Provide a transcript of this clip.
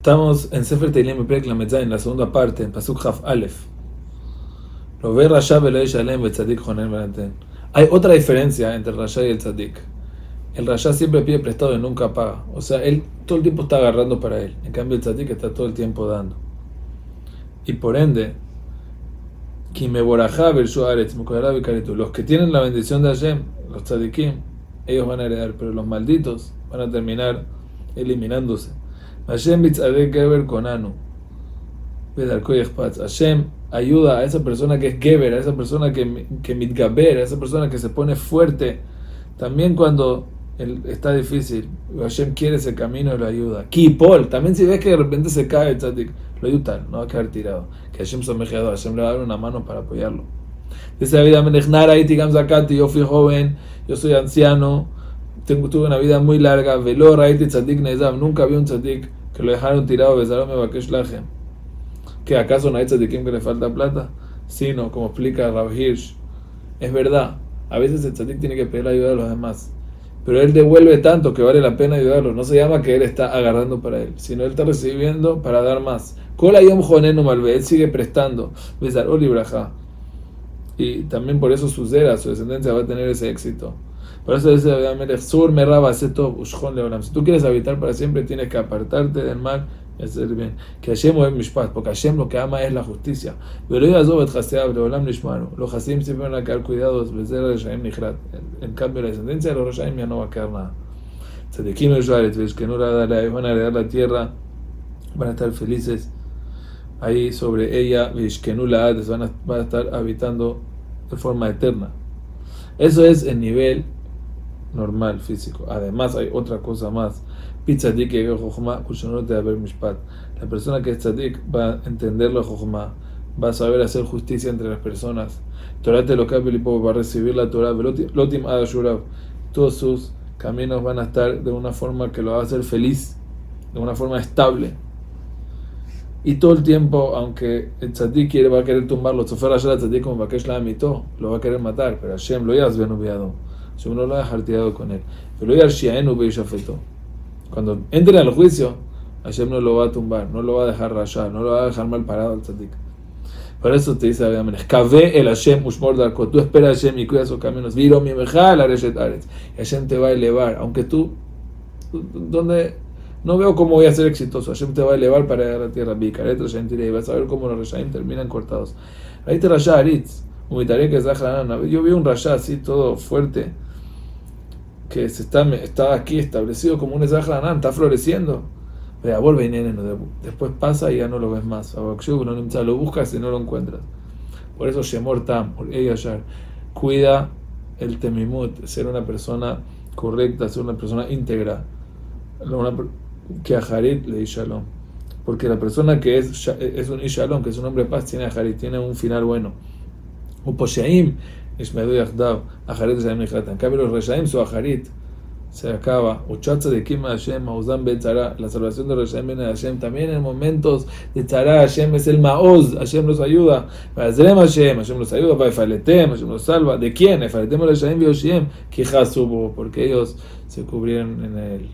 Estamos en Sefer Teilim Perek en la segunda parte, en Pasuk Haf Aleph. Lo ve Rasha. Hay otra diferencia entre el Rasha y el Tzadik. El Rasha siempre pide prestado y nunca paga. O sea, él todo el tiempo está agarrando para él. En cambio, el Tzadik está todo el tiempo dando. Y por ende, los que tienen la bendición de Hashem, los tzadikim, ellos van a heredar, pero los malditos van a terminar eliminándose. Hashem mitzadek geber konanu. Hashem ayuda a esa persona que es geber, a esa persona que, que mitgaber, a esa persona que se pone fuerte. También cuando está difícil, Hashem quiere ese camino y lo ayuda. Kipol, también si ves que de repente se cae el tzadik, lo ayuda, no va a quedar tirado. Que Hashem se Hashem le va a dar una mano para apoyarlo. Dice David Amenechnara, Zakati, yo fui joven, yo soy anciano, tengo, tuve una vida muy larga, velo raiti tzadik nunca vi un tzadik que lo dejaron tirado, Besarome Bakesh. ¿Que acaso no hay tzadikim que le falta plata? Sino, como explica Rav Hirsch, es verdad, a veces el tzadik tiene que pedir ayuda a los demás, pero él devuelve tanto que vale la pena ayudarlo. No se llama que él está agarrando para él, sino él está recibiendo para dar más. Kola Yom Jonenu Malve, él sigue prestando. Besar. Y también por eso su zera, su descendencia, va a tener ese éxito. Por eso dice Sur me Si tú quieres habitar para siempre, tienes que apartarte del mal y hacer bien. Que Hashem es mishpat, porque Hashem lo que ama es la justicia. Pero yo et chaseab, leolam nishmanu. Los hasim siempre van a quedar cuidados, bezer reshaim nichrat. En cambio, la descendencia de los reshaim ya no va a quedar nada. Tzadikim el ves que no la van a heredar la tierra, van a estar felices ahí sobre ella, Vishkenula a, van a estar habitando de forma eterna. Eso es el nivel normal, físico. Además, hay otra cosa más. La persona que es tzadik va a entender la jochma, va a saber hacer justicia entre las personas. Torah te lo va a recibir la Torah. Lotim Todos sus caminos van a estar de una forma que lo va a hacer feliz, de una forma estable. Y todo el tiempo, aunque el tzadik quiere, va a querer tumbarlo, la lo va a querer matar, pero Hashem lo ya has Hashem no lo va a dejar tirado con él. Pero Cuando entre al juicio, Hashem no lo va a tumbar, no lo va a dejar rayar, no lo va a dejar mal parado al tzadik. Por eso te dice David Kave el Hashem Ushmor Darko. Tú esperas Hashem y cuida sus caminos. Viro mi mejal Areshet Aretz. Y Hashem te va a elevar. Aunque tú, donde no veo cómo voy a ser exitoso. Hashem te va a elevar para llegar a la tierra. Bikaret y vas a ver cómo los Reshaim terminan cortados. Ahí te Rasha Aritz. Yo vi un Rasha así todo fuerte que se está, está aquí establecido como un Ezahranan, está floreciendo. Pero vuelve y nene, después pasa y ya no lo ves más. Lo buscas y no lo encuentras. Por eso Shemor Tam, cuida el temimut, ser una persona correcta, ser una persona íntegra. que a Harit le Shalom. Porque la persona que es, es un Ishalom, que es un hombre de paz, tiene a Harit, tiene un final bueno. Un Posheim Ishmedu Yachdav, Aharit Reshaim Nichratan. En cambio, los Reshaim, su Aharit se acaba. Uchatza de Kima Hashem, Mauzam Betzara. La salvación de Reshaim viene de Hashem. También en momentos de Tzara, Hashem es el Maoz. Hashem los ayuda. Zrem Hashem, Hashem los ayuda. Vaifaletem, Hashem los salva. ¿De quién? Efaletem Reshaim Yoshiem. Kijasubo, porque ellos se cubrieron en él.